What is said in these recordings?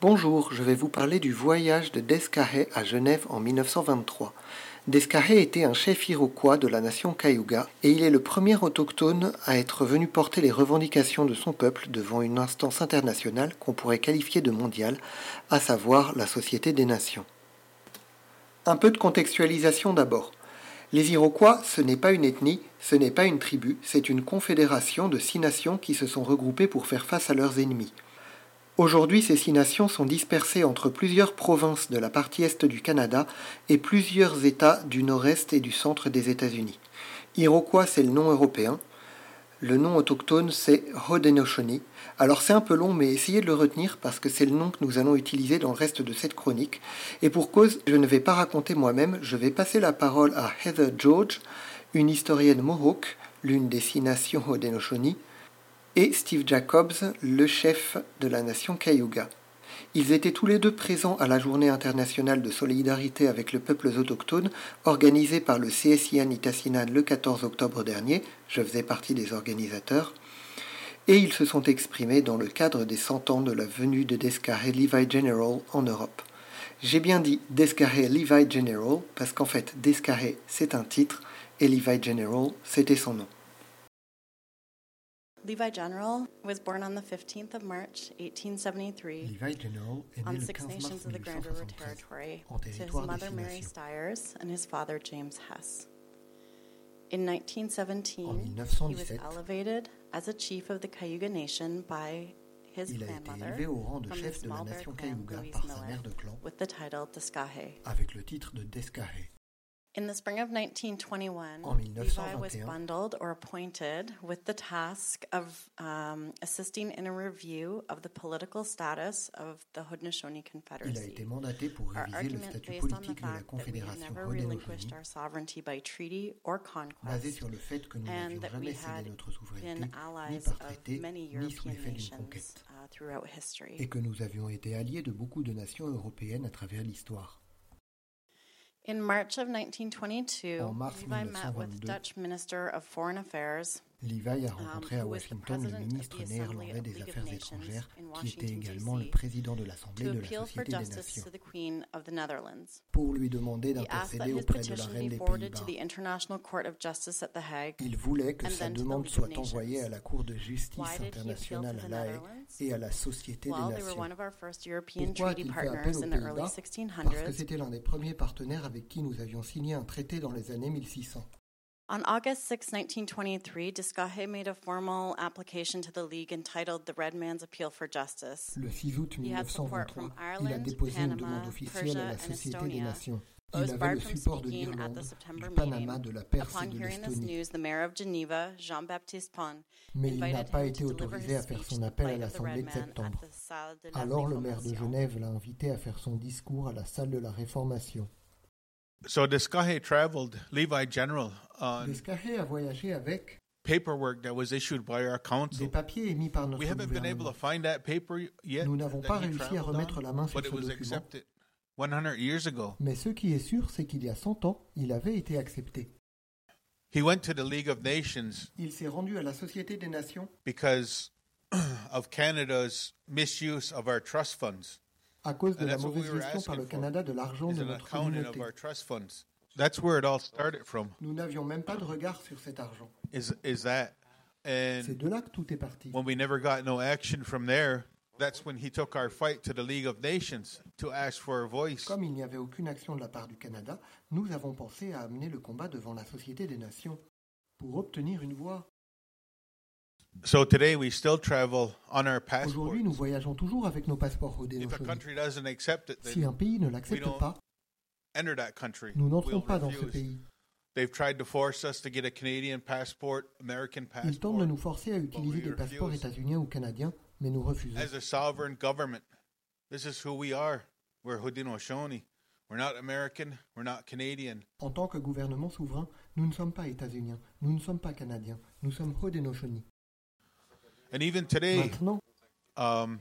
Bonjour, je vais vous parler du voyage de Descarré à Genève en 1923. Descarré était un chef iroquois de la nation Cayuga et il est le premier autochtone à être venu porter les revendications de son peuple devant une instance internationale qu'on pourrait qualifier de mondiale, à savoir la Société des Nations. Un peu de contextualisation d'abord. Les Iroquois, ce n'est pas une ethnie, ce n'est pas une tribu, c'est une confédération de six nations qui se sont regroupées pour faire face à leurs ennemis. Aujourd'hui, ces six nations sont dispersées entre plusieurs provinces de la partie est du Canada et plusieurs États du nord-est et du centre des États-Unis. Iroquois, c'est le nom européen. Le nom autochtone, c'est Haudenosaunee. Alors c'est un peu long, mais essayez de le retenir parce que c'est le nom que nous allons utiliser dans le reste de cette chronique. Et pour cause, je ne vais pas raconter moi-même, je vais passer la parole à Heather George, une historienne Mohawk, l'une des six nations Haudenosaunee, et Steve Jacobs, le chef de la nation Cayuga. Ils étaient tous les deux présents à la Journée internationale de solidarité avec les peuples autochtones organisée par le CSIA Nitassinan le 14 octobre dernier. Je faisais partie des organisateurs. Et ils se sont exprimés dans le cadre des 100 ans de la venue de Descarré Levi General en Europe. J'ai bien dit Descarré Levi General parce qu'en fait Descarré c'est un titre et Levi General c'était son nom. Levi General was born on the 15th of March, 1873, Levi General on Six Nations of the Grand River Territory to his mother Mary. Stiers and his father James Hess. In 1917, he was elevated as a chief of the Cayuga Nation by his Il grandmother élevé au rang de from the chef de la small bear clan Cayuga Louise Miller mère de clan with the title Descahe. avec le titre de Descarré. In the spring of 1921, En Levi was bundled or appointed with the task of um, assisting in a review of the political status of the Haudenosaunee Confederacy. Il a été mandaté pour Our réviser le argument statut based on the politique de la fact that we had Confédération never relinquished Haudenosaunee our sovereignty by treaty or basé conquest, sur le fait que nous and n'avions that we jamais cédé had notre souveraineté been ni allies par of traité many ni sous European l'effet d'une nations conquête uh, throughout history. et que nous avions été alliés de beaucoup de nations européennes à travers l'histoire. In March of 1922, En mars Levi met with 1922, Dutch Minister of Foreign Affairs Levi a rencontré um, à was the Washington le president of ministre néerlandais des Affaires étrangères, qui était également le président de l'Assemblée de la Société des Nations, pour lui demander d'intercéder auprès de la reine des Pays-Bas. the International Court of Justice at The Hague. Il voulait que sa demande soit envoyée à la Cour de justice internationale à La Haye? Et à la Société des Nations. Pourquoi a-t-il fait appel aux Pays-Bas? Parce que 1600s. c'était l'un des premiers partenaires avec qui nous avions signé un traité dans les années 1600. On August 6, 1923, Descahe made a formal application to the League entitled The Red Man's Appeal for Justice. Le 6 août He had support 1923, from il a déposé une demande officielle Persia, à la Société des. Nations. Il was avait barred le from support de speaking at l'Irlande, the September du Panama, meeting. de la Perse et Upon de hearing this l'Estonie. news, the mayor of Geneva, Jean-Baptiste Pon, Mais il n'a pas été autorisé à faire son The appel à l'Assemblée de septembre. Alors le maire de. Genève l'a invité à faire son discours à la salle de la Réformation. So Descahe traveled Levi General on a voyagé avec paperwork that was issued by our des council. papiers émis par notre We haven't been able to find that paper yet. Nous n'avons that pas réussi à remettre on, la main sur ce document. accepted 100 years ago. Mais ce qui est sûr, c'est qu'il y a 100 ans, il avait été accepté. He went to the League of Nations Il s'est rendu à la Société des Nations because of Canada's misuse of our trust funds. à cause de And la that's what we mauvaise were gestion par le for, Canada de l'argent Is de an notre accounting of communauté. our trust funds. That's where it all started from. Nous n'avions même pas de regard sur cet argent. Is is that C'est and de là que tout est parti. when we never got no action from there, that's when he took our fight to the League of Nations to ask for a voice. Comme il n'y avait aucune action de la part du Canada, nous avons pensé à amener le combat devant la Société des Nations pour obtenir une voix. So today we still travel on our passport. Aujourd'hui, nous voyageons toujours avec nos passeports If a Haudenosaunee. country doesn't accept it, Si un pays ne l'accepte pas, enter that country. nous n'entrons We'll pas dans ce pays. They've tried to force us to get a Canadian passport, American Ils tentent de passport. nous forcer à utiliser des passeports états-uniens ou canadiens, mais nous refusons. As a sovereign government, this is who we are. We're Haudenosaunee. We're not American. We're not Canadian. En tant que gouvernement souverain, nous ne sommes pas états-uniens, nous ne sommes pas canadiens, nous sommes Haudenosaunee. And even today, Maintenant, um,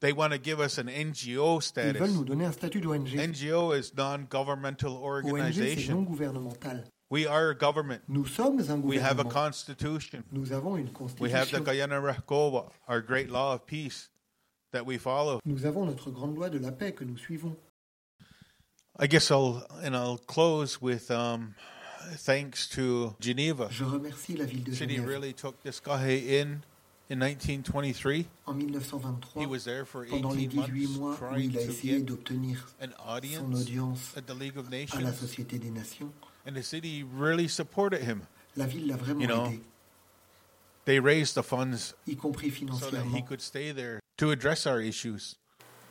they want to give us an NGO ils status. veulent nous donner un statut d'ONG. NGO is non-governmental ONG, c'est non organization. gouvernemental. We are a government. Nous sommes un gouvernement. We have a constitution. Nous avons une constitution. We have the. Guyana Rahgowa, our great law of peace. that we follow. Nous avons notre grande loi de la paix que nous suivons. I guess I'll and I'll close with um, thanks to Geneva. Je remercie la ville de City Genève. really took this guy in in 1923. En 1923, He was there for pendant les 18 18 months mois où il a essayé d'obtenir son audience audience at the League of à la Nations, Société des Nations, and the city really supported him. la ville l'a vraiment You know, aidé, They raised the funds y compris so that he financièrement. could stay there to address our issues.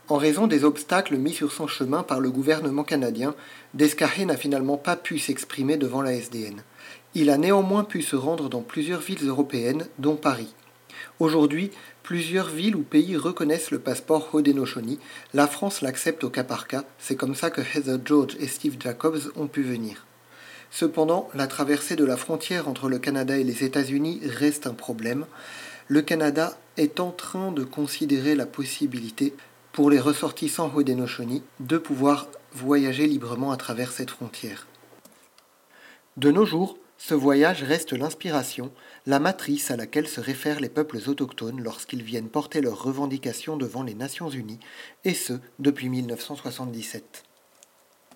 En raison des obstacles mis sur son chemin par le gouvernement canadien, Descartes n'a finalement pas pu s'exprimer devant la SDN. Il a néanmoins pu se rendre dans plusieurs villes européennes, dont Paris. Aujourd'hui, plusieurs villes ou pays reconnaissent le passeport Haudenosaunee. La France l'accepte au cas par cas. C'est comme ça que Heather George et Steve Jacobs ont pu venir. Cependant, la traversée de la frontière entre le Canada et les États-Unis reste un problème. Le Canada est en train de considérer la possibilité pour les ressortissants Haudenosaunee de pouvoir voyager librement à travers cette frontière. De nos jours, ce voyage reste l'inspiration, la matrice à laquelle se réfèrent les peuples autochtones lorsqu'ils viennent porter leurs revendications devant les Nations Unies, et ce depuis 1977.